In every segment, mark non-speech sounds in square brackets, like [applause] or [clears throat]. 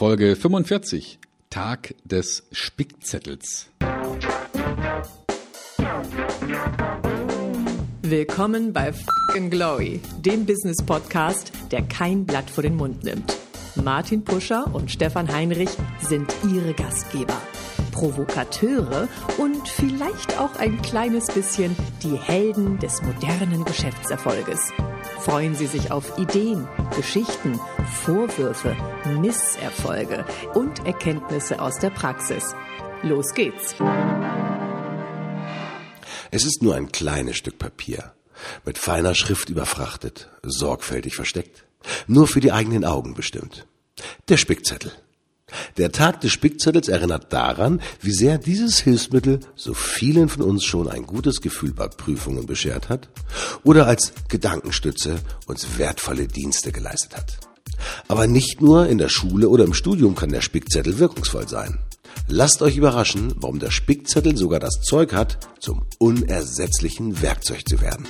Folge 45, Tag des Spickzettels. Willkommen bei Fucking Glory, dem Business Podcast, der kein Blatt vor den Mund nimmt. Martin Puscher und Stefan Heinrich sind ihre Gastgeber. Provokateure und vielleicht auch ein kleines bisschen die Helden des modernen Geschäftserfolges. Freuen Sie sich auf Ideen, Geschichten, Vorwürfe, Misserfolge und Erkenntnisse aus der Praxis. Los geht's! Es ist nur ein kleines Stück Papier, mit feiner Schrift überfrachtet, sorgfältig versteckt, nur für die eigenen Augen bestimmt. Der Spickzettel. Der Tag des Spickzettels erinnert daran, wie sehr dieses Hilfsmittel so vielen von uns schon ein gutes Gefühl bei Prüfungen beschert hat oder als Gedankenstütze uns wertvolle Dienste geleistet hat. Aber nicht nur in der Schule oder im Studium kann der Spickzettel wirkungsvoll sein. Lasst euch überraschen, warum der Spickzettel sogar das Zeug hat, zum unersetzlichen Werkzeug zu werden.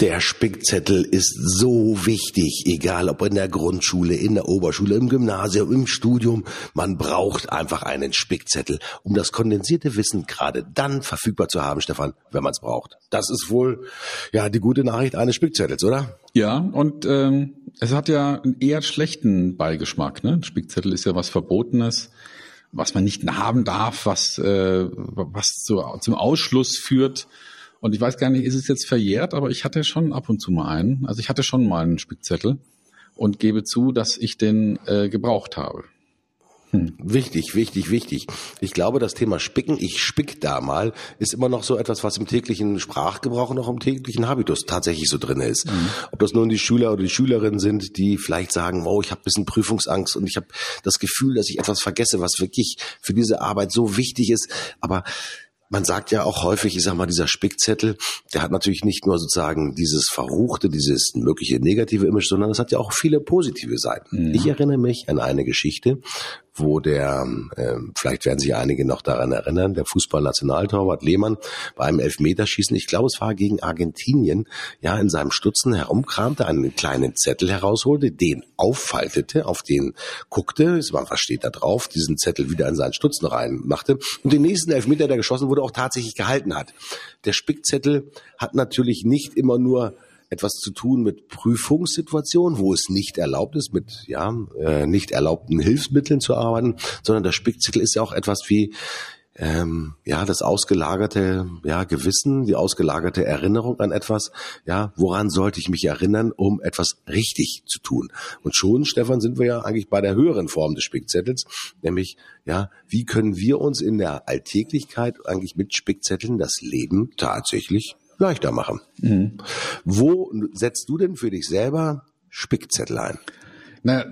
Der Spickzettel ist so wichtig, egal ob in der Grundschule, in der Oberschule, im Gymnasium, im Studium. Man braucht einfach einen Spickzettel, um das kondensierte Wissen gerade dann verfügbar zu haben, Stefan, wenn man es braucht. Das ist wohl ja die gute Nachricht eines Spickzettels, oder? Ja, und ähm, es hat ja einen eher schlechten Beigeschmack. Ne? Spickzettel ist ja was Verbotenes, was man nicht haben darf, was, äh, was zu, zum Ausschluss führt. Und ich weiß gar nicht, ist es jetzt verjährt, aber ich hatte schon ab und zu mal einen. Also ich hatte schon mal einen Spickzettel und gebe zu, dass ich den äh, gebraucht habe. Hm. Wichtig, wichtig, wichtig. Ich glaube, das Thema Spicken, ich spick da mal, ist immer noch so etwas, was im täglichen Sprachgebrauch noch im täglichen Habitus tatsächlich so drin ist. Mhm. Ob das nun die Schüler oder die Schülerinnen sind, die vielleicht sagen, oh, ich habe bisschen Prüfungsangst und ich habe das Gefühl, dass ich etwas vergesse, was wirklich für diese Arbeit so wichtig ist. Aber man sagt ja auch häufig, ich sag mal, dieser Spickzettel, der hat natürlich nicht nur sozusagen dieses verruchte, dieses mögliche negative Image, sondern es hat ja auch viele positive Seiten. Mhm. Ich erinnere mich an eine Geschichte, wo der, äh, vielleicht werden sich einige noch daran erinnern, der Fußballnationaltorwart Lehmann bei einem Elfmeterschießen, ich glaube es war gegen Argentinien, ja, in seinem Stutzen herumkramte, einen kleinen Zettel herausholte, den auffaltete, auf den guckte, was steht da drauf, diesen Zettel wieder in seinen Stutzen reinmachte und den nächsten Elfmeter, der geschossen wurde, auch tatsächlich gehalten hat. Der Spickzettel hat natürlich nicht immer nur etwas zu tun mit Prüfungssituationen, wo es nicht erlaubt ist, mit ja äh, nicht erlaubten Hilfsmitteln zu arbeiten, sondern der Spickzettel ist ja auch etwas wie ähm, ja das ausgelagerte ja Gewissen, die ausgelagerte Erinnerung an etwas. Ja, woran sollte ich mich erinnern, um etwas richtig zu tun? Und schon, Stefan, sind wir ja eigentlich bei der höheren Form des Spickzettels, nämlich ja, wie können wir uns in der Alltäglichkeit eigentlich mit Spickzetteln das Leben tatsächlich leichter machen. Mhm. Wo setzt du denn für dich selber Spickzettel ein? Na,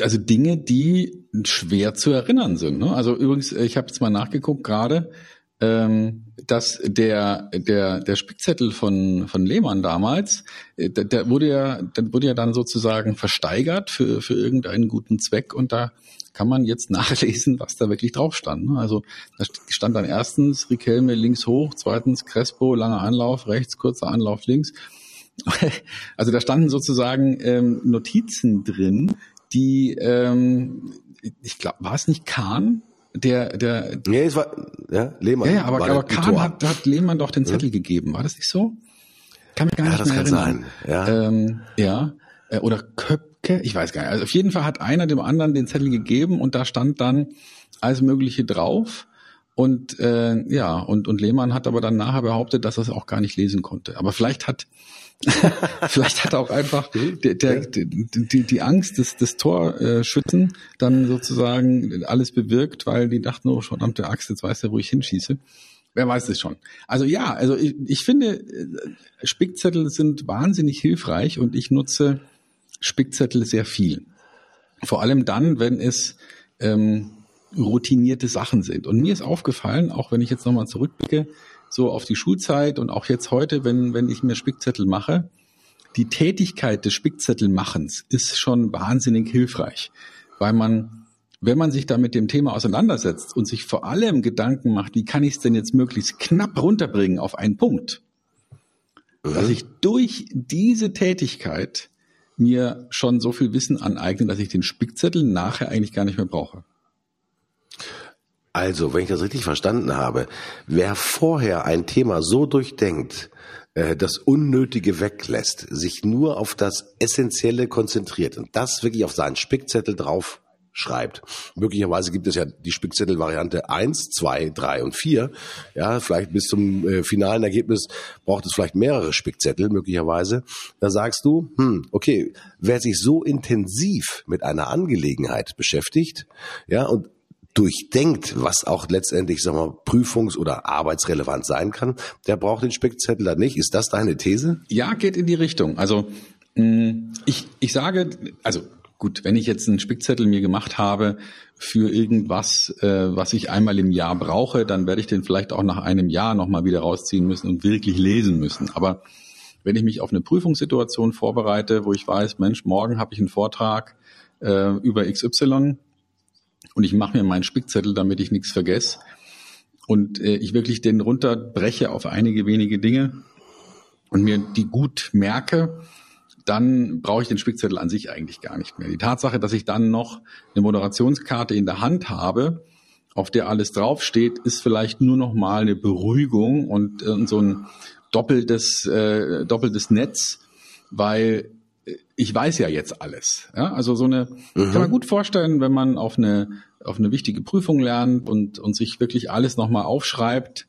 also Dinge, die schwer zu erinnern sind. Ne? Also übrigens, ich habe jetzt mal nachgeguckt gerade, ähm, dass der der der Spickzettel von von Lehmann damals, äh, der, der wurde ja, der wurde ja dann sozusagen versteigert für für irgendeinen guten Zweck und da kann man jetzt [laughs] nachlesen, was da wirklich drauf stand. Ne? Also da stand dann erstens Riquelme links hoch, zweitens Crespo langer Anlauf rechts, kurzer Anlauf links. [laughs] Also da standen sozusagen ähm, Notizen drin, die ähm, ich glaube, war es nicht Kahn, der, der. Nee, es war, ja, Lehmann. Ja, ja aber, aber Kahn hat, hat Lehmann doch den Zettel ja. gegeben. War das nicht so? Kann mich gar ja, nicht mehr erinnern. Ja, das kann sein. Ja. Ähm, ja. Äh, oder Köpke, ich weiß gar nicht. Also auf jeden Fall hat einer dem anderen den Zettel gegeben und da stand dann alles Mögliche drauf. Und äh, ja, und, und Lehmann hat aber dann nachher behauptet, dass er es auch gar nicht lesen konnte. Aber vielleicht hat [laughs] vielleicht hat auch einfach der, der, die, die Angst des, des Torschützen dann sozusagen alles bewirkt, weil die dachten, oh, verdammte Axt, jetzt weiß er, wo ich hinschieße. Wer weiß es schon. Also ja, also ich, ich finde, äh, Spickzettel sind wahnsinnig hilfreich und ich nutze Spickzettel sehr viel. Vor allem dann, wenn es ähm, routinierte Sachen sind. Und mir ist aufgefallen, auch wenn ich jetzt nochmal zurückblicke, so auf die Schulzeit und auch jetzt heute, wenn, wenn ich mir Spickzettel mache, die Tätigkeit des Spickzettelmachens ist schon wahnsinnig hilfreich, weil man, wenn man sich da mit dem Thema auseinandersetzt und sich vor allem Gedanken macht, wie kann ich es denn jetzt möglichst knapp runterbringen auf einen Punkt, dass ich durch diese Tätigkeit mir schon so viel Wissen aneignen, dass ich den Spickzettel nachher eigentlich gar nicht mehr brauche. Also, wenn ich das richtig verstanden habe, wer vorher ein Thema so durchdenkt, äh, das Unnötige weglässt, sich nur auf das Essentielle konzentriert und das wirklich auf seinen Spickzettel drauf schreibt. Möglicherweise gibt es ja die Spickzettel-Variante eins, zwei, drei und vier. Ja, vielleicht bis zum äh, finalen Ergebnis braucht es vielleicht mehrere Spickzettel, möglicherweise. Da sagst du, hm, okay, wer sich so intensiv mit einer Angelegenheit beschäftigt, ja, und durchdenkt, was auch letztendlich, sagen wir, prüfungs- oder arbeitsrelevant sein kann, der braucht den Spickzettel dann nicht. Ist das deine These? Ja, geht in die Richtung. Also mm, ich, ich sage, also gut, wenn ich jetzt einen Spickzettel mir gemacht habe für irgendwas, äh, was ich einmal im Jahr brauche, dann werde ich den vielleicht auch nach einem Jahr nochmal wieder rausziehen müssen und wirklich lesen müssen. Aber wenn ich mich auf eine Prüfungssituation vorbereite, wo ich weiß, Mensch, morgen habe ich einen Vortrag äh, über XY, und ich mache mir meinen Spickzettel, damit ich nichts vergesse. Und äh, ich wirklich den runterbreche auf einige wenige Dinge und mir die gut merke, dann brauche ich den Spickzettel an sich eigentlich gar nicht mehr. Die Tatsache, dass ich dann noch eine Moderationskarte in der Hand habe, auf der alles draufsteht, ist vielleicht nur noch mal eine Beruhigung und, und so ein doppeltes, äh, doppeltes Netz, weil ich weiß ja jetzt alles. Ja? Also so eine, mhm. kann man gut vorstellen, wenn man auf eine, auf eine wichtige Prüfung lernt und, und sich wirklich alles nochmal aufschreibt,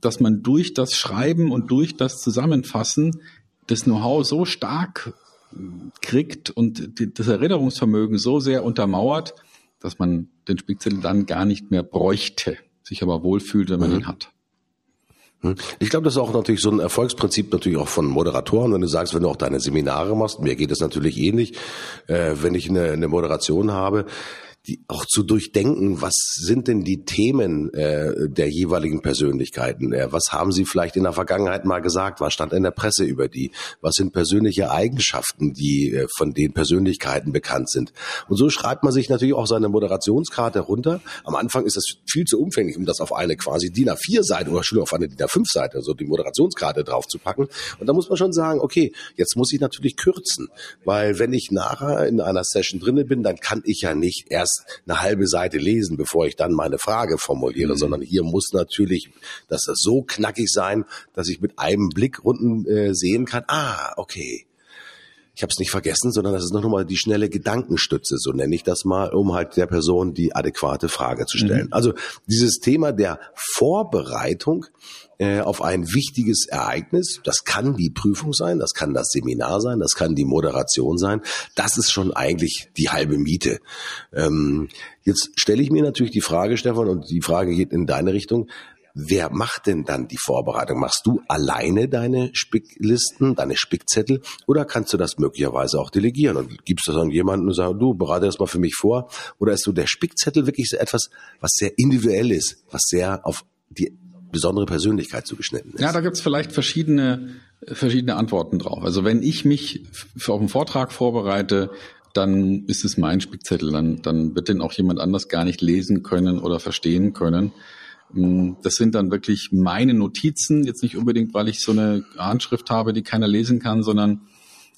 dass man durch das Schreiben und durch das Zusammenfassen das Know-how so stark kriegt und die, das Erinnerungsvermögen so sehr untermauert, dass man den Spickzettel dann gar nicht mehr bräuchte, sich aber wohlfühlt, wenn man mhm. ihn hat. Hm. Ich glaube, das ist auch natürlich so ein Erfolgsprinzip natürlich auch von Moderatoren. Wenn du sagst, wenn du auch deine Seminare machst, mir geht das natürlich ähnlich, äh, wenn ich eine, eine Moderation habe, die auch zu durchdenken, was sind denn die Themen äh, der jeweiligen Persönlichkeiten? Äh, was haben sie vielleicht in der Vergangenheit mal gesagt? Was stand in der Presse über die? Was sind persönliche Eigenschaften, die äh, von den Persönlichkeiten bekannt sind? Und so schreibt man sich natürlich auch seine Moderationskarte runter. Am Anfang ist das viel zu umfänglich, um das auf eine quasi DIN A4-Seite oder schon auf eine DIN A5-Seite, also die Moderationskarte drauf zu packen. Und da muss man schon sagen, okay, jetzt muss ich natürlich kürzen, weil wenn ich nachher in einer Session drinne bin, dann kann ich ja nicht erst erst eine halbe Seite lesen, bevor ich dann meine Frage formuliere, mhm. sondern hier muss natürlich, dass das so knackig sein, dass ich mit einem Blick unten äh, sehen kann, ah, okay, ich habe es nicht vergessen, sondern das ist noch mal die schnelle Gedankenstütze, so nenne ich das mal, um halt der Person die adäquate Frage zu stellen. Mhm. Also dieses Thema der Vorbereitung äh, auf ein wichtiges Ereignis, das kann die Prüfung sein, das kann das Seminar sein, das kann die Moderation sein, das ist schon eigentlich die halbe Miete. Ähm, jetzt stelle ich mir natürlich die Frage, Stefan, und die Frage geht in deine Richtung, Wer macht denn dann die Vorbereitung? Machst du alleine deine Spicklisten, deine Spickzettel oder kannst du das möglicherweise auch delegieren und gibst das an jemanden und sagst, du bereite das mal für mich vor? Oder ist so der Spickzettel wirklich so etwas, was sehr individuell ist, was sehr auf die besondere Persönlichkeit zugeschnitten ist? Ja, da gibt's vielleicht verschiedene, verschiedene Antworten drauf. Also wenn ich mich auf einen Vortrag vorbereite, dann ist es mein Spickzettel, dann, dann wird den auch jemand anders gar nicht lesen können oder verstehen können. Mm, das sind dann wirklich meine Notizen, jetzt nicht unbedingt, weil ich so eine Handschrift habe, die keiner lesen kann, sondern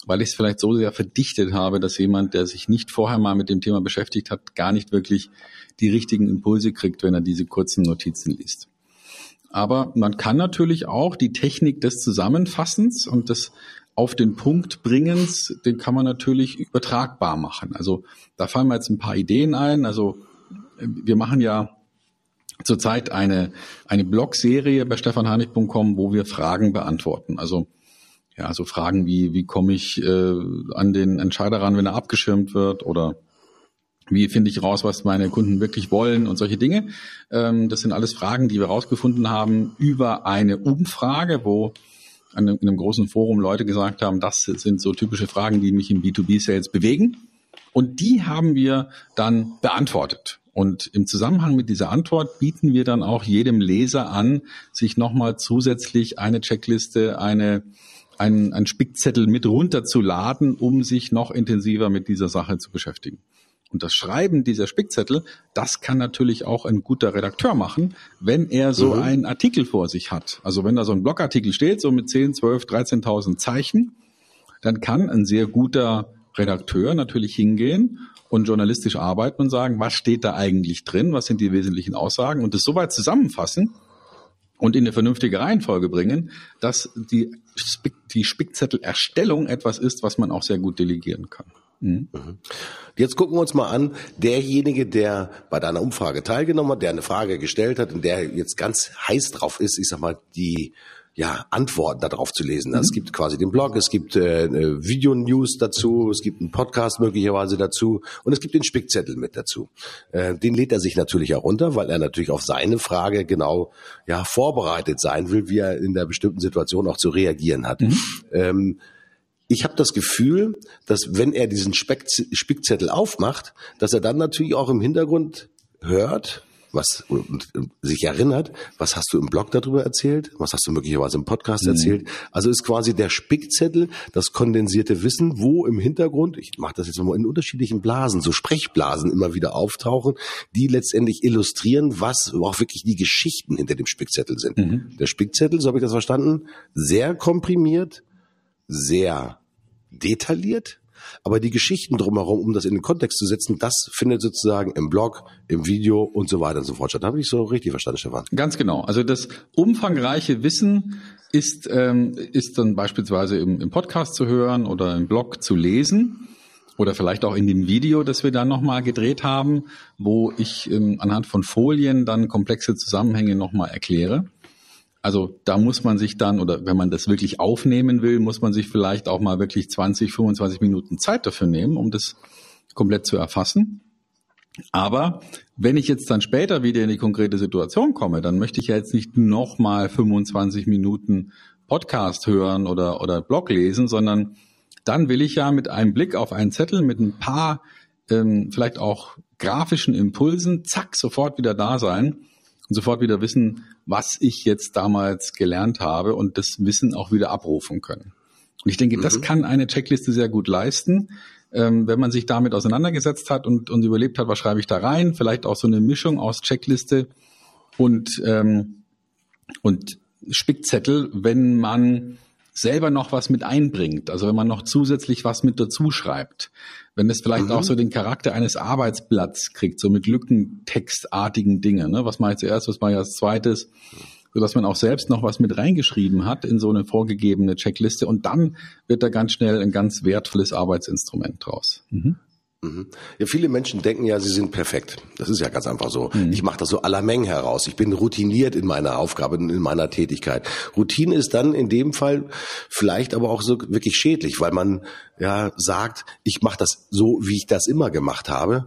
weil ich es vielleicht so sehr verdichtet habe, dass jemand, der sich nicht vorher mal mit dem Thema beschäftigt hat, gar nicht wirklich die richtigen Impulse kriegt, wenn er diese kurzen Notizen liest. Aber man kann natürlich auch die Technik des Zusammenfassens und des auf den Punkt bringens, den kann man natürlich übertragbar machen. Also da fallen mir jetzt ein paar Ideen ein. Also wir machen ja zurzeit eine, eine Blogserie bei stefanhanig.com, wo wir Fragen beantworten. Also ja, so Fragen wie, wie komme ich äh, an den Entscheider ran, wenn er abgeschirmt wird oder wie finde ich raus, was meine Kunden wirklich wollen und solche Dinge. Ähm, das sind alles Fragen, die wir rausgefunden haben über eine Umfrage, wo in einem großen Forum Leute gesagt haben, das sind so typische Fragen, die mich im B2B-Sales bewegen. Und die haben wir dann beantwortet. Und im Zusammenhang mit dieser Antwort bieten wir dann auch jedem Leser an, sich nochmal zusätzlich eine Checkliste, eine, ein, ein Spickzettel mit runterzuladen, um sich noch intensiver mit dieser Sache zu beschäftigen. Und das Schreiben dieser Spickzettel, das kann natürlich auch ein guter Redakteur machen, wenn er so mhm. einen Artikel vor sich hat. Also wenn da so ein Blogartikel steht, so mit 10, 12, 13.000 Zeichen, dann kann ein sehr guter Redakteur natürlich hingehen und journalistisch arbeiten und sagen, was steht da eigentlich drin, was sind die wesentlichen Aussagen und das soweit zusammenfassen und in eine vernünftige Reihenfolge bringen, dass die, die Spickzettelerstellung etwas ist, was man auch sehr gut delegieren kann. Mhm. Jetzt gucken wir uns mal an, derjenige, der bei deiner Umfrage teilgenommen hat, der eine Frage gestellt hat und der jetzt ganz heiß drauf ist, ich sag mal, die ja, Antworten darauf zu lesen. Mhm. Es gibt quasi den Blog, es gibt äh, Video-News dazu, es gibt einen Podcast möglicherweise dazu und es gibt den Spickzettel mit dazu. Äh, den lädt er sich natürlich auch runter, weil er natürlich auf seine Frage genau ja vorbereitet sein will, wie er in der bestimmten Situation auch zu reagieren hat. Mhm. Ähm, ich habe das Gefühl, dass wenn er diesen Spickzettel aufmacht, dass er dann natürlich auch im Hintergrund hört, was und, und sich erinnert, was hast du im Blog darüber erzählt, was hast du möglicherweise im Podcast mhm. erzählt. Also ist quasi der Spickzettel, das kondensierte Wissen, wo im Hintergrund, ich mache das jetzt mal in unterschiedlichen Blasen, so Sprechblasen immer wieder auftauchen, die letztendlich illustrieren, was auch wirklich die Geschichten hinter dem Spickzettel sind. Mhm. Der Spickzettel, so habe ich das verstanden, sehr komprimiert, sehr detailliert, aber die Geschichten drumherum, um das in den Kontext zu setzen, das findet sozusagen im Blog, im Video und so weiter und so fort statt. Habe ich so richtig verstanden, Stefan? Ganz genau. Also das umfangreiche Wissen ist, ähm, ist dann beispielsweise im, im Podcast zu hören oder im Blog zu lesen oder vielleicht auch in dem Video, das wir dann nochmal gedreht haben, wo ich ähm, anhand von Folien dann komplexe Zusammenhänge nochmal erkläre. Also da muss man sich dann, oder wenn man das wirklich aufnehmen will, muss man sich vielleicht auch mal wirklich 20, 25 Minuten Zeit dafür nehmen, um das komplett zu erfassen. Aber wenn ich jetzt dann später wieder in die konkrete Situation komme, dann möchte ich ja jetzt nicht nochmal 25 Minuten Podcast hören oder, oder Blog lesen, sondern dann will ich ja mit einem Blick auf einen Zettel mit ein paar ähm, vielleicht auch grafischen Impulsen, zack, sofort wieder da sein und sofort wieder wissen, was ich jetzt damals gelernt habe und das Wissen auch wieder abrufen können. Und ich denke, mhm. das kann eine Checkliste sehr gut leisten, ähm, wenn man sich damit auseinandergesetzt hat und, und überlebt hat, was schreibe ich da rein. Vielleicht auch so eine Mischung aus Checkliste und, ähm, und Spickzettel, wenn man selber noch was mit einbringt, also wenn man noch zusätzlich was mit dazu schreibt, wenn es vielleicht mhm. auch so den Charakter eines Arbeitsblatts kriegt, so mit Lückentextartigen Dingen, ne? was mache ich zuerst, was mache ich als zweites, so dass man auch selbst noch was mit reingeschrieben hat in so eine vorgegebene Checkliste und dann wird da ganz schnell ein ganz wertvolles Arbeitsinstrument draus. Mhm. Mhm. Ja, viele Menschen denken ja, sie sind perfekt. Das ist ja ganz einfach so. Mhm. Ich mache das so aller Mengen heraus. Ich bin routiniert in meiner Aufgabe, in meiner Tätigkeit. Routine ist dann in dem Fall vielleicht aber auch so wirklich schädlich, weil man ja sagt, ich mache das so, wie ich das immer gemacht habe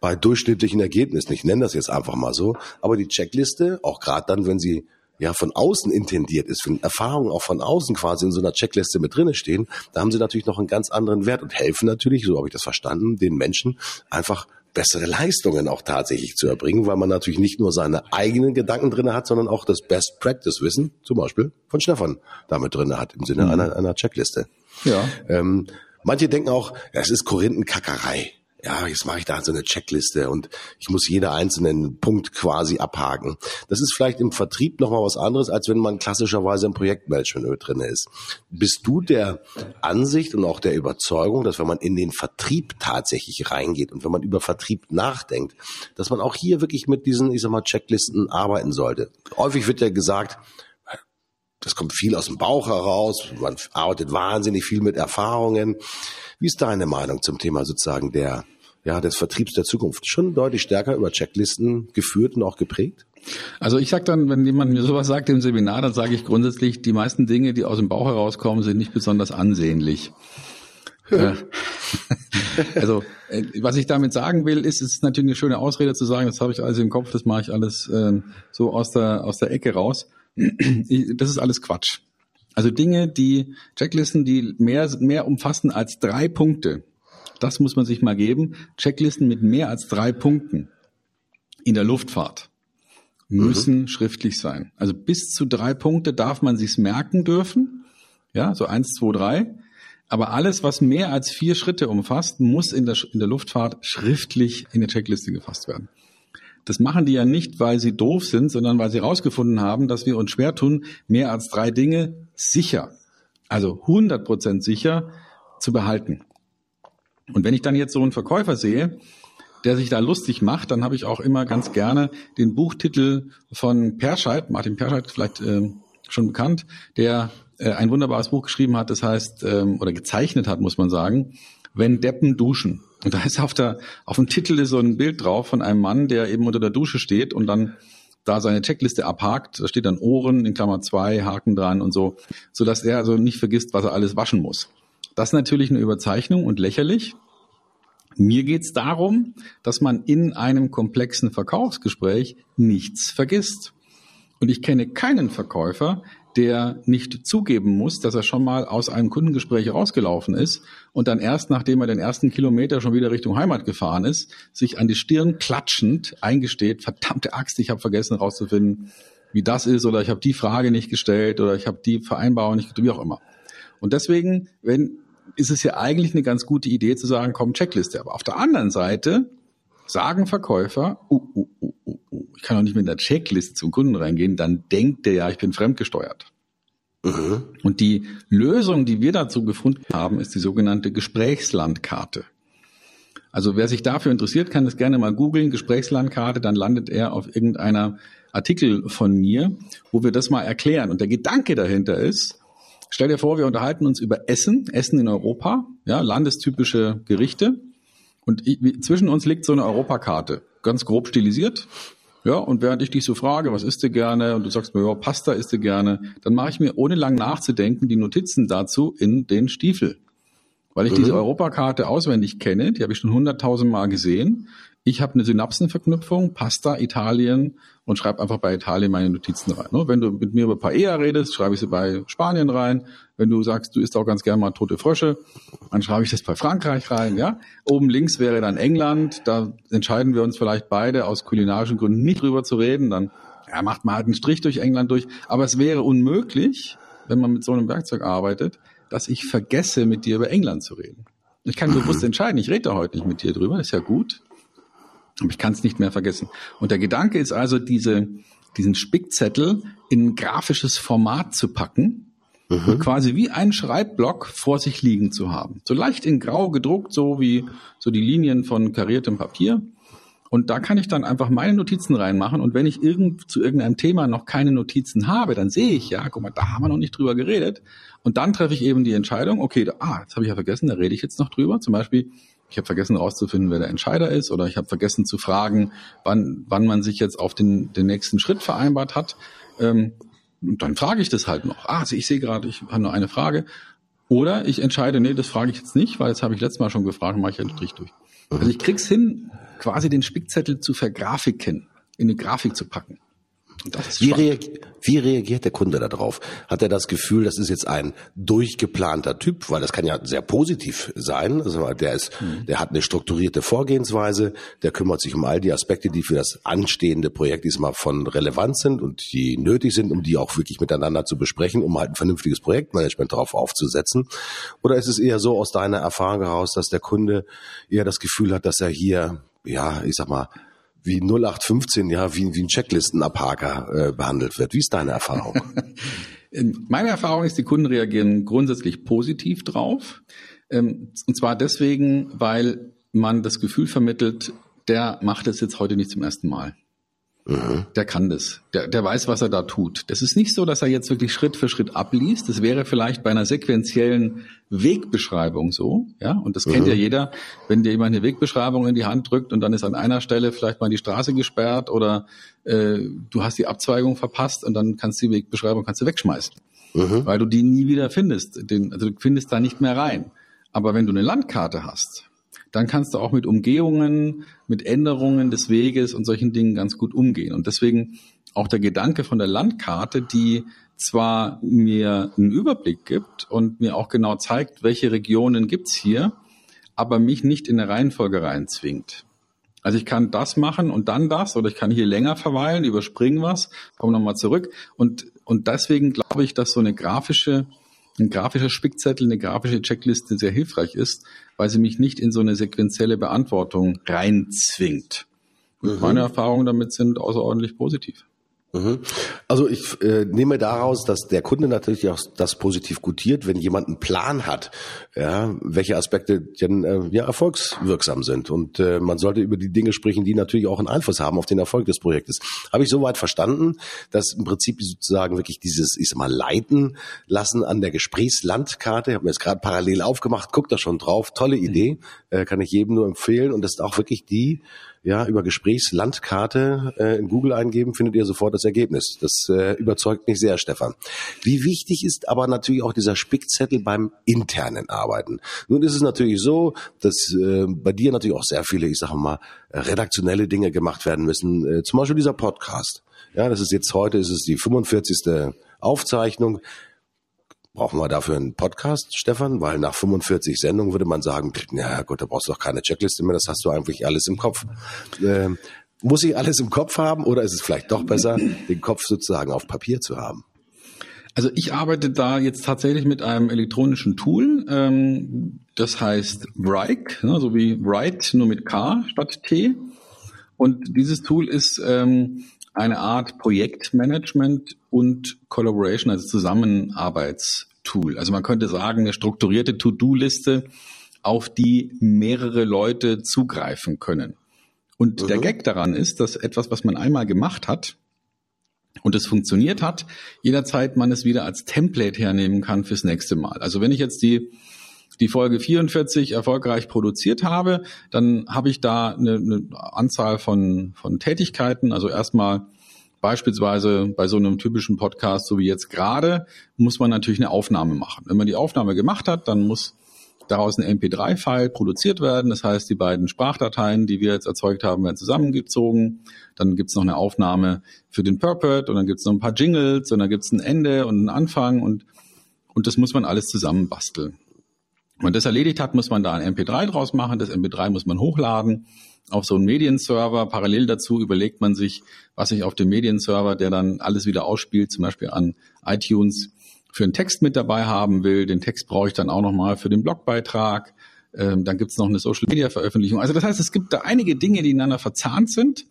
bei durchschnittlichen Ergebnissen. Ich nenne das jetzt einfach mal so. Aber die Checkliste, auch gerade dann, wenn sie ja von außen intendiert ist, wenn Erfahrungen auch von außen quasi in so einer Checkliste mit drinne stehen, da haben sie natürlich noch einen ganz anderen Wert und helfen natürlich, so habe ich das verstanden, den Menschen einfach bessere Leistungen auch tatsächlich zu erbringen, weil man natürlich nicht nur seine eigenen Gedanken drinne hat, sondern auch das Best Practice Wissen, zum Beispiel von Stefan, damit drinne hat im Sinne mhm. einer, einer Checkliste. Ja. Ähm, manche denken auch, es ist Korinthenkackerei ja, jetzt mache ich da so eine Checkliste und ich muss jeder einzelnen Punkt quasi abhaken. Das ist vielleicht im Vertrieb nochmal was anderes, als wenn man klassischerweise im Projektmanagement drin ist. Bist du der Ansicht und auch der Überzeugung, dass wenn man in den Vertrieb tatsächlich reingeht und wenn man über Vertrieb nachdenkt, dass man auch hier wirklich mit diesen, ich sag mal, Checklisten arbeiten sollte? Häufig wird ja gesagt, das kommt viel aus dem Bauch heraus, man arbeitet wahnsinnig viel mit Erfahrungen. Wie ist deine Meinung zum Thema sozusagen der ja, des Vertriebs der Zukunft schon deutlich stärker über Checklisten geführt und auch geprägt? Also ich sage dann, wenn jemand mir sowas sagt im Seminar, dann sage ich grundsätzlich, die meisten Dinge, die aus dem Bauch herauskommen, sind nicht besonders ansehnlich. Äh, [laughs] also äh, was ich damit sagen will, ist, es ist natürlich eine schöne Ausrede zu sagen, das habe ich alles im Kopf, das mache ich alles äh, so aus der aus der Ecke raus. [clears throat] das ist alles Quatsch. Also Dinge, die Checklisten, die mehr mehr umfassen als drei Punkte, das muss man sich mal geben. Checklisten mit mehr als drei Punkten in der Luftfahrt müssen mhm. schriftlich sein. Also bis zu drei Punkte darf man sich's merken dürfen. Ja, so eins, zwei, drei. Aber alles, was mehr als vier Schritte umfasst, muss in der, in der Luftfahrt schriftlich in der Checkliste gefasst werden. Das machen die ja nicht, weil sie doof sind, sondern weil sie herausgefunden haben, dass wir uns schwer tun, mehr als drei Dinge sicher, also 100 Prozent sicher zu behalten. Und wenn ich dann jetzt so einen Verkäufer sehe, der sich da lustig macht, dann habe ich auch immer ganz gerne den Buchtitel von Perscheid, Martin Perscheid vielleicht äh, schon bekannt, der äh, ein wunderbares Buch geschrieben hat, das heißt, ähm, oder gezeichnet hat, muss man sagen, wenn Deppen duschen. Und da ist auf der, auf dem Titel so ein Bild drauf von einem Mann, der eben unter der Dusche steht und dann da seine Checkliste abhakt. Da steht dann Ohren in Klammer zwei, Haken dran und so, so dass er also nicht vergisst, was er alles waschen muss. Das ist natürlich eine Überzeichnung und lächerlich. Mir geht es darum, dass man in einem komplexen Verkaufsgespräch nichts vergisst. Und ich kenne keinen Verkäufer, der nicht zugeben muss, dass er schon mal aus einem Kundengespräch rausgelaufen ist und dann erst, nachdem er den ersten Kilometer schon wieder Richtung Heimat gefahren ist, sich an die Stirn klatschend eingesteht, verdammte Axt, ich habe vergessen herauszufinden, wie das ist oder ich habe die Frage nicht gestellt oder ich habe die Vereinbarung nicht, wie auch immer. Und deswegen, wenn ist es ja eigentlich eine ganz gute Idee zu sagen, komm, Checkliste. Aber auf der anderen Seite sagen Verkäufer, uh, uh, uh, uh, uh, ich kann doch nicht mit einer Checkliste zum Kunden reingehen, dann denkt der ja, ich bin fremdgesteuert. Mhm. Und die Lösung, die wir dazu gefunden haben, ist die sogenannte Gesprächslandkarte. Also wer sich dafür interessiert, kann das gerne mal googeln, Gesprächslandkarte, dann landet er auf irgendeiner Artikel von mir, wo wir das mal erklären. Und der Gedanke dahinter ist, stell dir vor, wir unterhalten uns über Essen, Essen in Europa, ja, landestypische Gerichte. Und ich, zwischen uns liegt so eine Europakarte, ganz grob stilisiert. Ja, und während ich dich so frage, was isst du gerne, und du sagst mir, ja, Pasta isst du gerne, dann mache ich mir ohne lang nachzudenken die Notizen dazu in den Stiefel. Weil ich mhm. diese Europakarte auswendig kenne, die habe ich schon hunderttausend Mal gesehen. Ich habe eine Synapsenverknüpfung, Pasta, Italien und schreibe einfach bei Italien meine Notizen rein. Ne? Wenn du mit mir über Paella redest, schreibe ich sie bei Spanien rein. Wenn du sagst, du isst auch ganz gerne mal tote Frösche, dann schreibe ich das bei Frankreich rein. Ja, Oben links wäre dann England. Da entscheiden wir uns vielleicht beide aus kulinarischen Gründen nicht drüber zu reden. Dann ja, macht man halt einen Strich durch England durch. Aber es wäre unmöglich, wenn man mit so einem Werkzeug arbeitet, dass ich vergesse, mit dir über England zu reden. Ich kann bewusst [laughs] entscheiden, ich rede heute nicht mit dir drüber, ist ja gut. Aber ich kann es nicht mehr vergessen. Und der Gedanke ist also, diese, diesen Spickzettel in ein grafisches Format zu packen, mhm. quasi wie ein Schreibblock vor sich liegen zu haben. So leicht in grau gedruckt, so wie so die Linien von kariertem Papier. Und da kann ich dann einfach meine Notizen reinmachen. Und wenn ich irgend, zu irgendeinem Thema noch keine Notizen habe, dann sehe ich, ja, guck mal, da haben wir noch nicht drüber geredet. Und dann treffe ich eben die Entscheidung, okay, da, ah, das habe ich ja vergessen, da rede ich jetzt noch drüber. Zum Beispiel, ich habe vergessen herauszufinden, wer der Entscheider ist, oder ich habe vergessen zu fragen, wann, wann man sich jetzt auf den, den nächsten Schritt vereinbart hat. Ähm, und dann frage ich das halt noch. Ah, ich sehe gerade, ich habe nur eine Frage. Oder ich entscheide, nee, das frage ich jetzt nicht, weil das habe ich letztes Mal schon gefragt, mache ich einen Strich durch. Also ich krieg's hin, quasi den Spickzettel zu vergrafiken, in eine Grafik zu packen. Wie, reagi wie, reagiert der Kunde darauf? Hat er das Gefühl, das ist jetzt ein durchgeplanter Typ, weil das kann ja sehr positiv sein. Also der ist, mhm. der hat eine strukturierte Vorgehensweise, der kümmert sich um all die Aspekte, die für das anstehende Projekt diesmal von Relevanz sind und die nötig sind, um die auch wirklich miteinander zu besprechen, um halt ein vernünftiges Projektmanagement darauf aufzusetzen. Oder ist es eher so aus deiner Erfahrung heraus, dass der Kunde eher das Gefühl hat, dass er hier, ja, ich sag mal, wie 0815, ja, wie, wie ein Checklistenabhaker äh, behandelt wird. Wie ist deine Erfahrung? [laughs] Meine Erfahrung ist, die Kunden reagieren grundsätzlich positiv drauf. Ähm, und zwar deswegen, weil man das Gefühl vermittelt, der macht es jetzt heute nicht zum ersten Mal. Mhm. Der kann das. Der, der weiß, was er da tut. Das ist nicht so, dass er jetzt wirklich Schritt für Schritt abliest. Das wäre vielleicht bei einer sequenziellen Wegbeschreibung so. Ja, und das mhm. kennt ja jeder, wenn dir jemand eine Wegbeschreibung in die Hand drückt und dann ist an einer Stelle vielleicht mal die Straße gesperrt oder äh, du hast die Abzweigung verpasst und dann kannst du die Wegbeschreibung kannst du wegschmeißen, mhm. weil du die nie wieder findest. Den, also du findest da nicht mehr rein. Aber wenn du eine Landkarte hast, dann kannst du auch mit Umgehungen, mit Änderungen des Weges und solchen Dingen ganz gut umgehen. Und deswegen auch der Gedanke von der Landkarte, die zwar mir einen Überblick gibt und mir auch genau zeigt, welche Regionen gibt's hier, aber mich nicht in eine Reihenfolge reinzwingt. Also ich kann das machen und dann das oder ich kann hier länger verweilen, überspringen was, komme nochmal zurück. Und, und deswegen glaube ich, dass so eine grafische ein grafischer Spickzettel, eine grafische Checkliste sehr hilfreich ist, weil sie mich nicht in so eine sequenzielle Beantwortung reinzwingt. Und mhm. meine Erfahrungen damit sind außerordentlich positiv. Mhm. Also ich äh, nehme daraus, dass der Kunde natürlich auch das positiv gutiert, wenn jemand einen Plan hat, ja, welche Aspekte denn äh, ja erfolgswirksam sind. Und äh, man sollte über die Dinge sprechen, die natürlich auch einen Einfluss haben auf den Erfolg des Projektes. Habe ich soweit verstanden, dass im Prinzip sozusagen wirklich dieses, ich sag mal, Leiten lassen an der Gesprächslandkarte, ich habe mir jetzt gerade parallel aufgemacht, guckt da schon drauf, tolle Idee, äh, kann ich jedem nur empfehlen. Und das ist auch wirklich die ja, über Gesprächslandkarte äh, in Google eingeben, findet ihr sofort das Ergebnis. Das äh, überzeugt mich sehr, Stefan. Wie wichtig ist aber natürlich auch dieser Spickzettel beim internen Arbeiten? Nun ist es natürlich so, dass äh, bei dir natürlich auch sehr viele, ich sage mal, redaktionelle Dinge gemacht werden müssen. Äh, zum Beispiel dieser Podcast. Ja, das ist jetzt heute, ist es die 45. Aufzeichnung. Brauchen wir dafür einen Podcast, Stefan? Weil nach 45 Sendungen würde man sagen, na gut, da brauchst du doch keine Checkliste mehr, das hast du eigentlich alles im Kopf. Ähm, muss ich alles im Kopf haben oder ist es vielleicht doch besser, den Kopf sozusagen auf Papier zu haben? Also ich arbeite da jetzt tatsächlich mit einem elektronischen Tool, ähm, das heißt Wrike, ne, so wie Write nur mit K statt T. Und dieses Tool ist ähm, eine Art Projektmanagement und Collaboration, also Zusammenarbeitstool. Also man könnte sagen, eine strukturierte To-Do-Liste, auf die mehrere Leute zugreifen können. Und mhm. der Gag daran ist, dass etwas, was man einmal gemacht hat und es funktioniert hat, jederzeit man es wieder als Template hernehmen kann fürs nächste Mal. Also wenn ich jetzt die die Folge 44 erfolgreich produziert habe, dann habe ich da eine, eine Anzahl von, von Tätigkeiten. Also erstmal beispielsweise bei so einem typischen Podcast, so wie jetzt gerade, muss man natürlich eine Aufnahme machen. Wenn man die Aufnahme gemacht hat, dann muss daraus ein MP3-File produziert werden. Das heißt, die beiden Sprachdateien, die wir jetzt erzeugt haben, werden zusammengezogen. Dann gibt's noch eine Aufnahme für den Purport und dann gibt's noch ein paar Jingles und dann gibt's ein Ende und einen Anfang und, und das muss man alles zusammenbasteln. Wenn man das erledigt hat, muss man da ein MP3 draus machen. Das MP3 muss man hochladen auf so einen Medienserver. Parallel dazu überlegt man sich, was ich auf dem Medienserver, der dann alles wieder ausspielt, zum Beispiel an iTunes, für einen Text mit dabei haben will. Den Text brauche ich dann auch nochmal für den Blogbeitrag. Ähm, dann gibt es noch eine Social-Media-Veröffentlichung. Also das heißt, es gibt da einige Dinge, die ineinander verzahnt sind.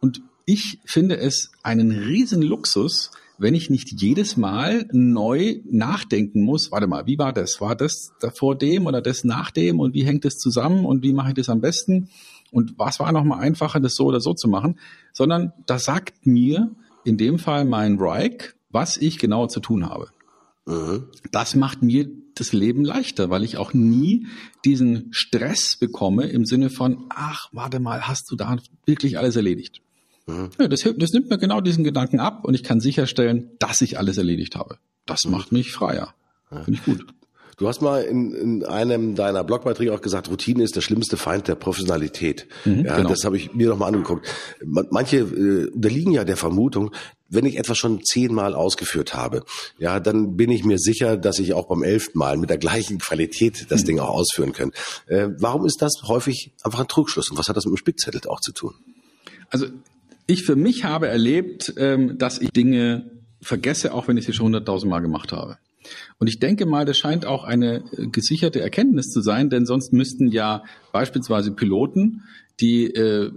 Und ich finde es einen riesen Luxus, wenn ich nicht jedes Mal neu nachdenken muss, warte mal, wie war das? War das vor dem oder das nach dem und wie hängt das zusammen und wie mache ich das am besten? Und was war nochmal einfacher, das so oder so zu machen? Sondern da sagt mir in dem Fall mein Rike, was ich genau zu tun habe. Mhm. Das macht mir das Leben leichter, weil ich auch nie diesen Stress bekomme im Sinne von, ach, warte mal, hast du da wirklich alles erledigt? Mhm. Ja, das, das, nimmt mir genau diesen Gedanken ab und ich kann sicherstellen, dass ich alles erledigt habe. Das mhm. macht mich freier. Finde ich gut. Du hast mal in, in einem deiner Blogbeiträge auch gesagt, Routine ist der schlimmste Feind der Professionalität. Mhm, ja, genau. Das habe ich mir nochmal angeguckt. Manche äh, unterliegen ja der Vermutung, wenn ich etwas schon zehnmal ausgeführt habe, ja, dann bin ich mir sicher, dass ich auch beim elften Mal mit der gleichen Qualität das mhm. Ding auch ausführen kann. Äh, warum ist das häufig einfach ein Trugschluss und was hat das mit dem Spickzettel auch zu tun? Also ich für mich habe erlebt, ähm, dass ich Dinge vergesse, auch wenn ich sie schon hunderttausendmal gemacht habe. Und ich denke mal, das scheint auch eine äh, gesicherte Erkenntnis zu sein, denn sonst müssten ja beispielsweise Piloten, die, äh,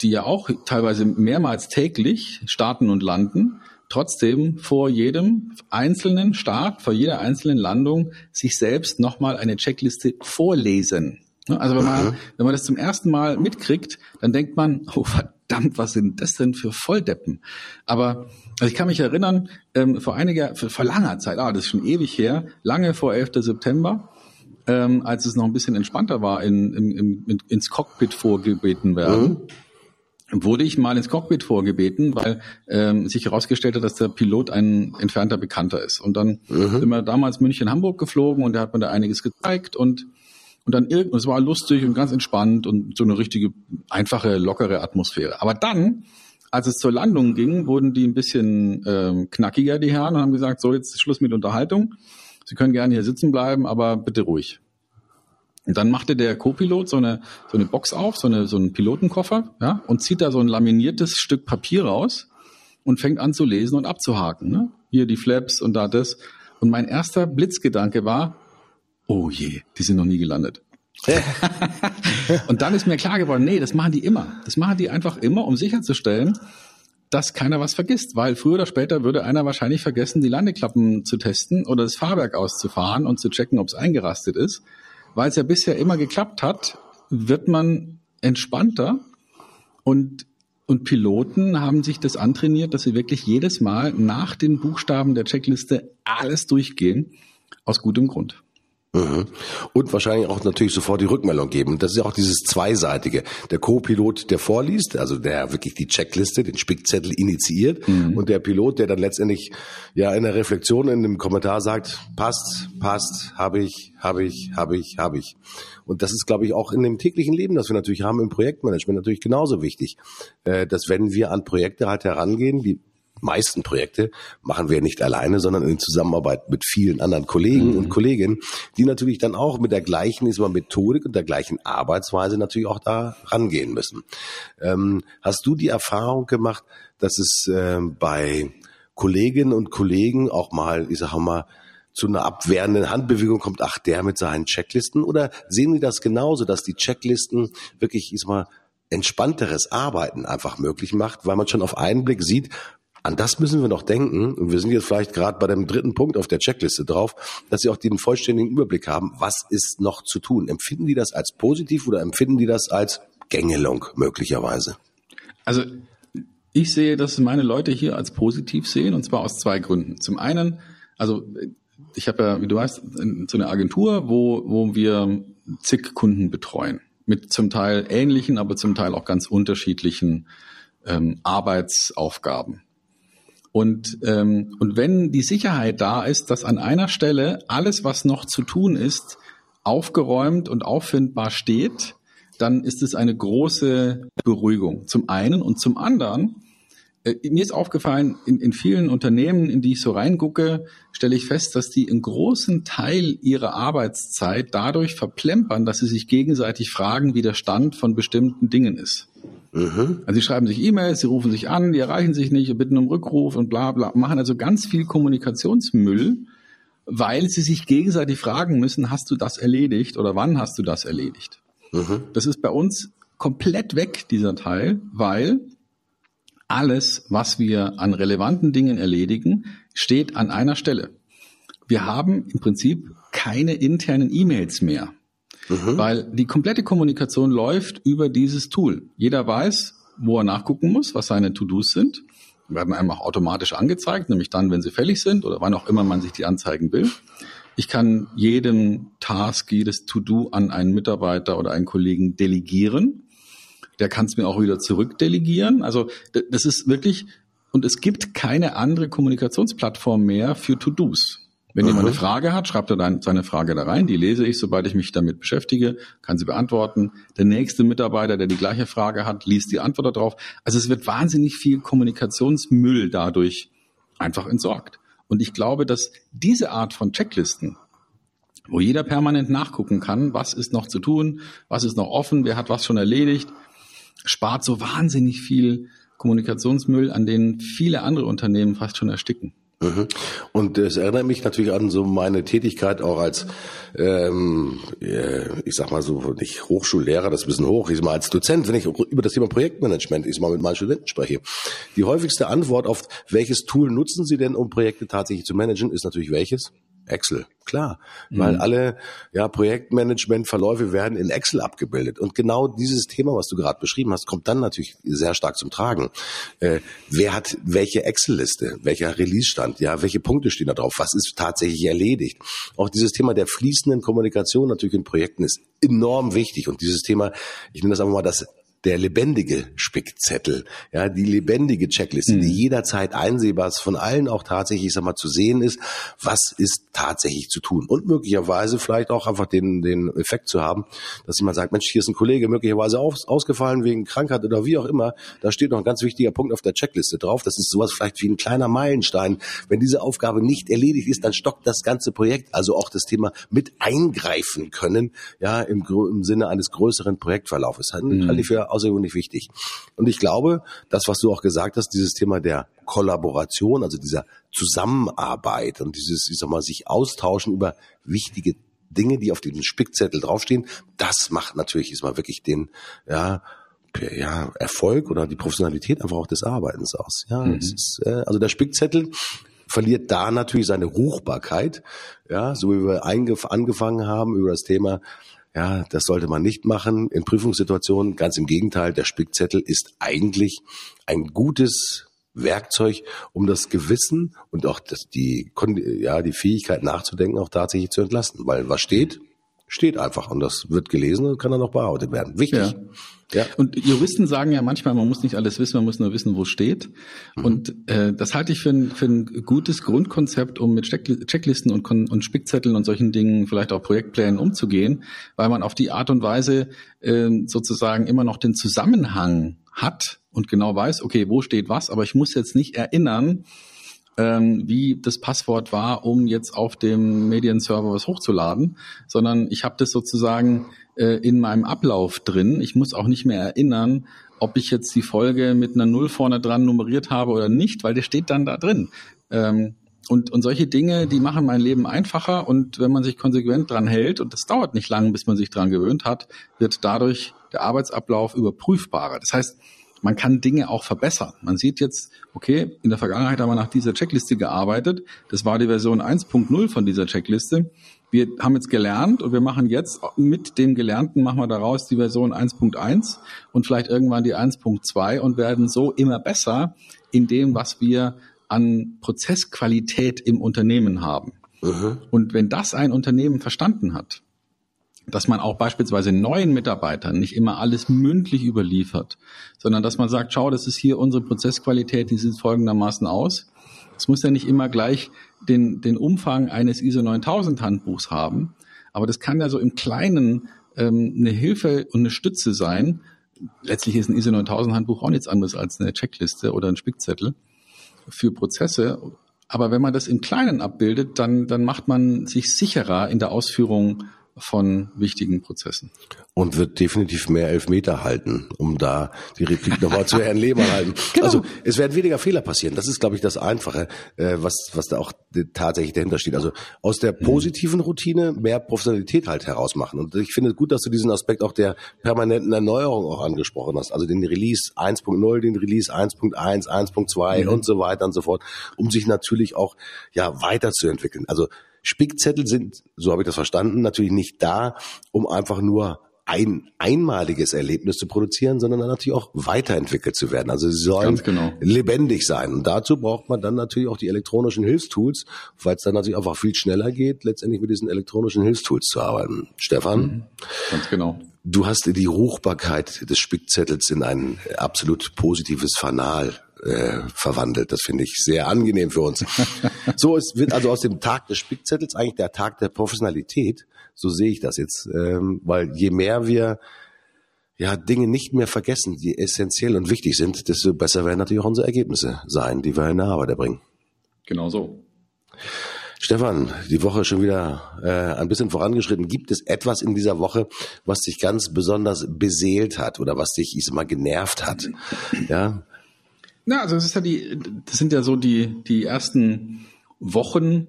die ja auch teilweise mehrmals täglich starten und landen, trotzdem vor jedem einzelnen Start, vor jeder einzelnen Landung sich selbst nochmal eine Checkliste vorlesen. Also wenn man, wenn man das zum ersten Mal mitkriegt, dann denkt man, oh verdammt, was sind das denn für Volldeppen? Aber also ich kann mich erinnern, ähm, vor einiger, vor, vor langer Zeit, ah, das ist schon ewig her, lange vor 11. September, ähm, als es noch ein bisschen entspannter war, in, in, in, ins Cockpit vorgebeten werden. Mhm. wurde ich mal ins Cockpit vorgebeten, weil ähm, sich herausgestellt hat, dass der Pilot ein entfernter Bekannter ist. Und dann mhm. sind wir damals München-Hamburg geflogen und der hat mir da einiges gezeigt und und dann irgend, es war lustig und ganz entspannt und so eine richtige einfache, lockere Atmosphäre. Aber dann, als es zur Landung ging, wurden die ein bisschen ähm, knackiger, die Herren, und haben gesagt, so, jetzt Schluss mit Unterhaltung. Sie können gerne hier sitzen bleiben, aber bitte ruhig. Und dann machte der Co-Pilot so eine, so eine Box auf, so, eine, so einen Pilotenkoffer, ja, und zieht da so ein laminiertes Stück Papier raus und fängt an zu lesen und abzuhaken. Ne? Hier die Flaps und da das. Und mein erster Blitzgedanke war, oh je, die sind noch nie gelandet. [laughs] und dann ist mir klar geworden, nee, das machen die immer. Das machen die einfach immer, um sicherzustellen, dass keiner was vergisst, weil früher oder später würde einer wahrscheinlich vergessen, die Landeklappen zu testen oder das Fahrwerk auszufahren und zu checken, ob es eingerastet ist. Weil es ja bisher immer geklappt hat, wird man entspannter und und Piloten haben sich das antrainiert, dass sie wirklich jedes Mal nach den Buchstaben der Checkliste alles durchgehen, aus gutem Grund. Mhm. Und wahrscheinlich auch natürlich sofort die Rückmeldung geben. Das ist ja auch dieses Zweiseitige. Der Co-Pilot, der vorliest, also der wirklich die Checkliste, den Spickzettel initiiert mhm. und der Pilot, der dann letztendlich ja in der Reflexion in dem Kommentar sagt, passt, passt, habe ich, habe ich, habe ich, habe ich. Und das ist, glaube ich, auch in dem täglichen Leben, das wir natürlich haben im Projektmanagement natürlich genauso wichtig, äh, dass wenn wir an Projekte halt herangehen, die meisten Projekte machen wir nicht alleine, sondern in Zusammenarbeit mit vielen anderen Kollegen mhm. und Kolleginnen, die natürlich dann auch mit der gleichen ist Methodik und der gleichen Arbeitsweise natürlich auch da rangehen müssen. Ähm, hast du die Erfahrung gemacht, dass es äh, bei Kolleginnen und Kollegen auch mal, ich sage mal, zu einer abwehrenden Handbewegung kommt, ach, der mit seinen Checklisten? Oder sehen Sie das genauso, dass die Checklisten wirklich, ich sag mal, entspannteres Arbeiten einfach möglich macht, weil man schon auf einen Blick sieht, an das müssen wir noch denken. Und wir sind jetzt vielleicht gerade bei dem dritten Punkt auf der Checkliste drauf, dass Sie auch den vollständigen Überblick haben. Was ist noch zu tun? Empfinden die das als positiv oder empfinden die das als Gängelung möglicherweise? Also ich sehe, dass meine Leute hier als positiv sehen und zwar aus zwei Gründen. Zum einen, also ich habe ja, wie du weißt, so eine Agentur, wo, wo wir zig Kunden betreuen. Mit zum Teil ähnlichen, aber zum Teil auch ganz unterschiedlichen ähm, Arbeitsaufgaben. Und, ähm, und wenn die Sicherheit da ist, dass an einer Stelle alles, was noch zu tun ist, aufgeräumt und auffindbar steht, dann ist es eine große Beruhigung. Zum einen und zum anderen, äh, mir ist aufgefallen, in, in vielen Unternehmen, in die ich so reingucke, stelle ich fest, dass die einen großen Teil ihrer Arbeitszeit dadurch verplempern, dass sie sich gegenseitig fragen, wie der Stand von bestimmten Dingen ist. Mhm. Also sie schreiben sich E-Mails, sie rufen sich an, die erreichen sich nicht, bitten um Rückruf und bla bla, machen also ganz viel Kommunikationsmüll, weil sie sich gegenseitig fragen müssen, hast du das erledigt oder wann hast du das erledigt? Mhm. Das ist bei uns komplett weg, dieser Teil, weil alles, was wir an relevanten Dingen erledigen, steht an einer Stelle. Wir haben im Prinzip keine internen E-Mails mehr. Mhm. Weil die komplette Kommunikation läuft über dieses Tool. Jeder weiß, wo er nachgucken muss, was seine To-Dos sind. Werden einem auch automatisch angezeigt, nämlich dann, wenn sie fällig sind oder wann auch immer man sich die anzeigen will. Ich kann jeden Task, jedes To-Do an einen Mitarbeiter oder einen Kollegen delegieren. Der kann es mir auch wieder zurückdelegieren. Also das ist wirklich, und es gibt keine andere Kommunikationsplattform mehr für To-Dos. Wenn Aha. jemand eine Frage hat, schreibt er dann seine Frage da rein. Die lese ich, sobald ich mich damit beschäftige, kann sie beantworten. Der nächste Mitarbeiter, der die gleiche Frage hat, liest die Antwort darauf. Also es wird wahnsinnig viel Kommunikationsmüll dadurch einfach entsorgt. Und ich glaube, dass diese Art von Checklisten, wo jeder permanent nachgucken kann, was ist noch zu tun, was ist noch offen, wer hat was schon erledigt, spart so wahnsinnig viel Kommunikationsmüll, an denen viele andere Unternehmen fast schon ersticken. Mhm. Und es erinnert mich natürlich an so meine Tätigkeit auch als, ähm, ich sag mal so, nicht Hochschullehrer, das ist ein bisschen hoch, ich sag mal als Dozent, wenn ich über das Thema Projektmanagement, ich sag mal mit meinen Studenten spreche. Die häufigste Antwort auf welches Tool nutzen Sie denn, um Projekte tatsächlich zu managen, ist natürlich welches? Excel, klar, mhm. weil alle ja Projektmanagement-Verläufe werden in Excel abgebildet und genau dieses Thema, was du gerade beschrieben hast, kommt dann natürlich sehr stark zum Tragen. Äh, wer hat welche Excel-Liste, welcher Release-Stand, ja, welche Punkte stehen da drauf, was ist tatsächlich erledigt? Auch dieses Thema der fließenden Kommunikation natürlich in Projekten ist enorm wichtig und dieses Thema, ich nenne das einfach mal das der lebendige Spickzettel, ja, die lebendige Checkliste, mhm. die jederzeit einsehbar ist, von allen auch tatsächlich, sag mal, zu sehen ist, was ist tatsächlich zu tun und möglicherweise vielleicht auch einfach den, den Effekt zu haben, dass jemand sagt, Mensch, hier ist ein Kollege möglicherweise aus, ausgefallen wegen Krankheit oder wie auch immer, da steht noch ein ganz wichtiger Punkt auf der Checkliste drauf, das ist sowas vielleicht wie ein kleiner Meilenstein. Wenn diese Aufgabe nicht erledigt ist, dann stockt das ganze Projekt, also auch das Thema mit eingreifen können, ja, im, im Sinne eines größeren Projektverlaufes. Mhm. Halte ich für außergewöhnlich wichtig. Und ich glaube, das, was du auch gesagt hast, dieses Thema der Kollaboration, also dieser Zusammenarbeit und dieses, ich sag mal, sich austauschen über wichtige Dinge, die auf diesem Spickzettel draufstehen, das macht natürlich ist mal wirklich den, ja, ja, Erfolg oder die Professionalität einfach auch des Arbeitens aus. Ja, mhm. ist, äh, also der Spickzettel verliert da natürlich seine Ruchbarkeit. Ja, so wie wir angefangen haben über das Thema, ja, das sollte man nicht machen in Prüfungssituationen. Ganz im Gegenteil, der Spickzettel ist eigentlich ein gutes Werkzeug, um das Gewissen und auch das, die, ja, die Fähigkeit nachzudenken auch tatsächlich zu entlasten. Weil was steht, steht einfach und das wird gelesen und kann dann auch bearbeitet werden. Wichtig. Ja. Ja. Und Juristen sagen ja manchmal, man muss nicht alles wissen, man muss nur wissen, wo steht. Mhm. Und äh, das halte ich für ein, für ein gutes Grundkonzept, um mit Checklisten und, und Spickzetteln und solchen Dingen, vielleicht auch Projektplänen umzugehen, weil man auf die Art und Weise äh, sozusagen immer noch den Zusammenhang hat und genau weiß, okay, wo steht was, aber ich muss jetzt nicht erinnern, ähm, wie das Passwort war, um jetzt auf dem Medienserver was hochzuladen, sondern ich habe das sozusagen äh, in meinem Ablauf drin. Ich muss auch nicht mehr erinnern, ob ich jetzt die Folge mit einer Null vorne dran nummeriert habe oder nicht, weil der steht dann da drin. Ähm, und, und solche Dinge, die machen mein Leben einfacher und wenn man sich konsequent dran hält, und das dauert nicht lange, bis man sich dran gewöhnt hat, wird dadurch der Arbeitsablauf überprüfbarer. Das heißt, man kann Dinge auch verbessern. Man sieht jetzt, okay, in der Vergangenheit haben wir nach dieser Checkliste gearbeitet. Das war die Version 1.0 von dieser Checkliste. Wir haben jetzt gelernt und wir machen jetzt mit dem Gelernten machen wir daraus die Version 1.1 und vielleicht irgendwann die 1.2 und werden so immer besser in dem, was wir an Prozessqualität im Unternehmen haben. Mhm. Und wenn das ein Unternehmen verstanden hat, dass man auch beispielsweise neuen Mitarbeitern nicht immer alles mündlich überliefert, sondern dass man sagt, schau, das ist hier unsere Prozessqualität, die sieht folgendermaßen aus. Es muss ja nicht immer gleich den, den Umfang eines ISO 9000 Handbuchs haben, aber das kann ja so im Kleinen ähm, eine Hilfe und eine Stütze sein. Letztlich ist ein ISO 9000 Handbuch auch nichts anderes als eine Checkliste oder ein Spickzettel für Prozesse. Aber wenn man das im Kleinen abbildet, dann, dann macht man sich sicherer in der Ausführung von wichtigen Prozessen. Und wird definitiv mehr Elfmeter halten, um da die Replik nochmal zu Herrn Lehmann halten. [laughs] Genau. Also es werden weniger Fehler passieren. Das ist, glaube ich, das Einfache, äh, was, was da auch tatsächlich dahinter steht. Also aus der mhm. positiven Routine mehr Professionalität halt herausmachen. Und ich finde es gut, dass du diesen Aspekt auch der permanenten Erneuerung auch angesprochen hast. Also den Release 1.0, den Release 1.1, 1.2 mhm. und so weiter und so fort, um sich natürlich auch ja weiterzuentwickeln. Also Spickzettel sind, so habe ich das verstanden, natürlich nicht da, um einfach nur ein einmaliges Erlebnis zu produzieren, sondern dann natürlich auch weiterentwickelt zu werden. Also sie sollen genau. lebendig sein. Und dazu braucht man dann natürlich auch die elektronischen Hilfstools, weil es dann natürlich einfach viel schneller geht, letztendlich mit diesen elektronischen Hilfstools zu arbeiten. Stefan? Mhm. Ganz genau. Du hast die Ruchbarkeit des Spickzettels in ein absolut positives Fanal äh, verwandelt. Das finde ich sehr angenehm für uns. [laughs] so, es wird also aus dem Tag des Spickzettels eigentlich der Tag der Professionalität. So sehe ich das jetzt, ähm, weil je mehr wir ja Dinge nicht mehr vergessen, die essentiell und wichtig sind, desto besser werden natürlich auch unsere Ergebnisse sein, die wir in der Arbeit erbringen. Genau so. Stefan, die Woche ist schon wieder äh, ein bisschen vorangeschritten. Gibt es etwas in dieser Woche, was dich ganz besonders beseelt hat oder was dich, ich sag mal, genervt hat? Ja, na, also es ist ja die, das sind ja so die, die ersten Wochen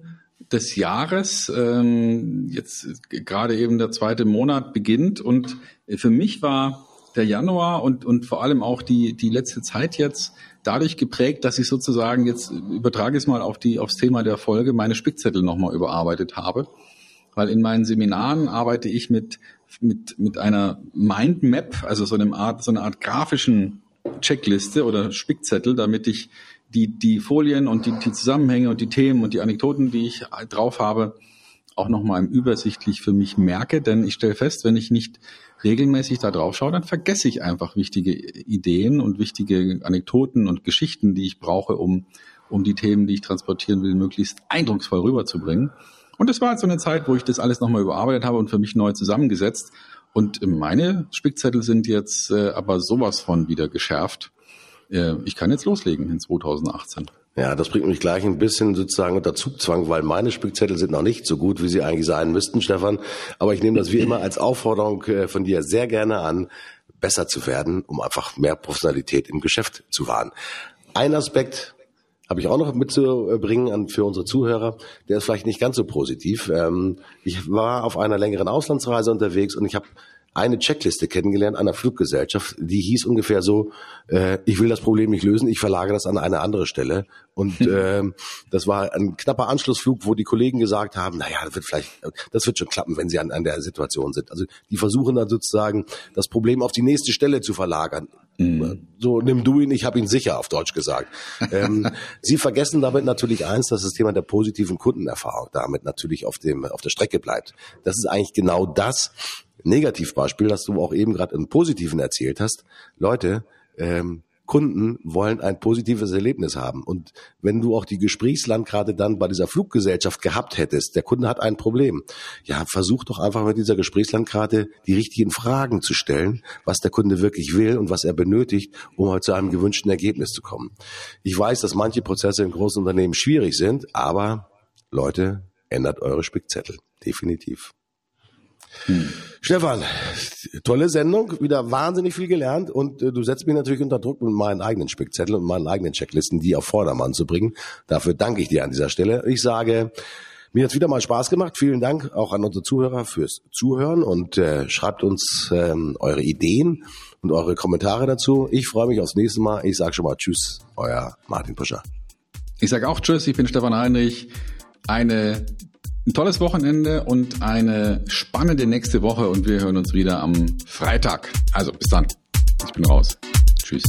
des Jahres. Ähm, jetzt gerade eben der zweite Monat beginnt und für mich war der Januar und, und vor allem auch die, die letzte Zeit jetzt dadurch geprägt, dass ich sozusagen jetzt übertrage es mal auf die, aufs Thema der Folge, meine Spickzettel nochmal überarbeitet habe. Weil in meinen Seminaren arbeite ich mit, mit, mit einer Mindmap, also so eine Art, so eine Art grafischen Checkliste oder Spickzettel, damit ich die, die Folien und die, die Zusammenhänge und die Themen und die Anekdoten, die ich drauf habe, auch nochmal übersichtlich für mich merke. Denn ich stelle fest, wenn ich nicht regelmäßig da drauf schaue, dann vergesse ich einfach wichtige Ideen und wichtige Anekdoten und Geschichten, die ich brauche, um, um die Themen, die ich transportieren will, möglichst eindrucksvoll rüberzubringen. Und das war jetzt so eine Zeit, wo ich das alles nochmal überarbeitet habe und für mich neu zusammengesetzt. Und meine Spickzettel sind jetzt äh, aber sowas von wieder geschärft. Äh, ich kann jetzt loslegen in 2018. Ja, das bringt mich gleich ein bisschen sozusagen unter Zugzwang, weil meine Spickzettel sind noch nicht so gut, wie sie eigentlich sein müssten, Stefan. Aber ich nehme das wie immer als Aufforderung äh, von dir sehr gerne an, besser zu werden, um einfach mehr Professionalität im Geschäft zu wahren. Ein Aspekt, habe ich auch noch mitzubringen an, für unsere Zuhörer. Der ist vielleicht nicht ganz so positiv. Ähm, ich war auf einer längeren Auslandsreise unterwegs und ich habe eine Checkliste kennengelernt einer Fluggesellschaft, die hieß ungefähr so, äh, ich will das Problem nicht lösen, ich verlagere das an eine andere Stelle. Und [laughs] äh, das war ein knapper Anschlussflug, wo die Kollegen gesagt haben, naja, das wird vielleicht, das wird schon klappen, wenn sie an, an der Situation sind. Also die versuchen dann sozusagen, das Problem auf die nächste Stelle zu verlagern. Mhm. So, nimm du ihn, ich habe ihn sicher, auf Deutsch gesagt. [laughs] ähm, sie vergessen damit natürlich eins, dass das Thema der positiven Kundenerfahrung damit natürlich auf, dem, auf der Strecke bleibt. Das ist eigentlich genau das Negativbeispiel, das du auch eben gerade im Positiven erzählt hast. Leute, ähm, Kunden wollen ein positives Erlebnis haben. Und wenn du auch die Gesprächslandkarte dann bei dieser Fluggesellschaft gehabt hättest, der Kunde hat ein Problem. Ja, versuch doch einfach mit dieser Gesprächslandkarte die richtigen Fragen zu stellen, was der Kunde wirklich will und was er benötigt, um halt zu einem gewünschten Ergebnis zu kommen. Ich weiß, dass manche Prozesse in großen Unternehmen schwierig sind, aber Leute, ändert eure Spickzettel. Definitiv. Hm. Stefan, tolle Sendung, wieder wahnsinnig viel gelernt und äh, du setzt mich natürlich unter Druck mit meinen eigenen Spickzetteln und meinen eigenen Checklisten, die auf Vordermann zu bringen. Dafür danke ich dir an dieser Stelle. Ich sage, mir hat wieder mal Spaß gemacht. Vielen Dank auch an unsere Zuhörer fürs Zuhören und äh, schreibt uns ähm, eure Ideen und eure Kommentare dazu. Ich freue mich aufs nächste Mal. Ich sage schon mal Tschüss, euer Martin Puscher. Ich sage auch Tschüss, ich bin Stefan Heinrich. Eine ein tolles Wochenende und eine spannende nächste Woche und wir hören uns wieder am Freitag. Also bis dann. Ich bin raus. Tschüss.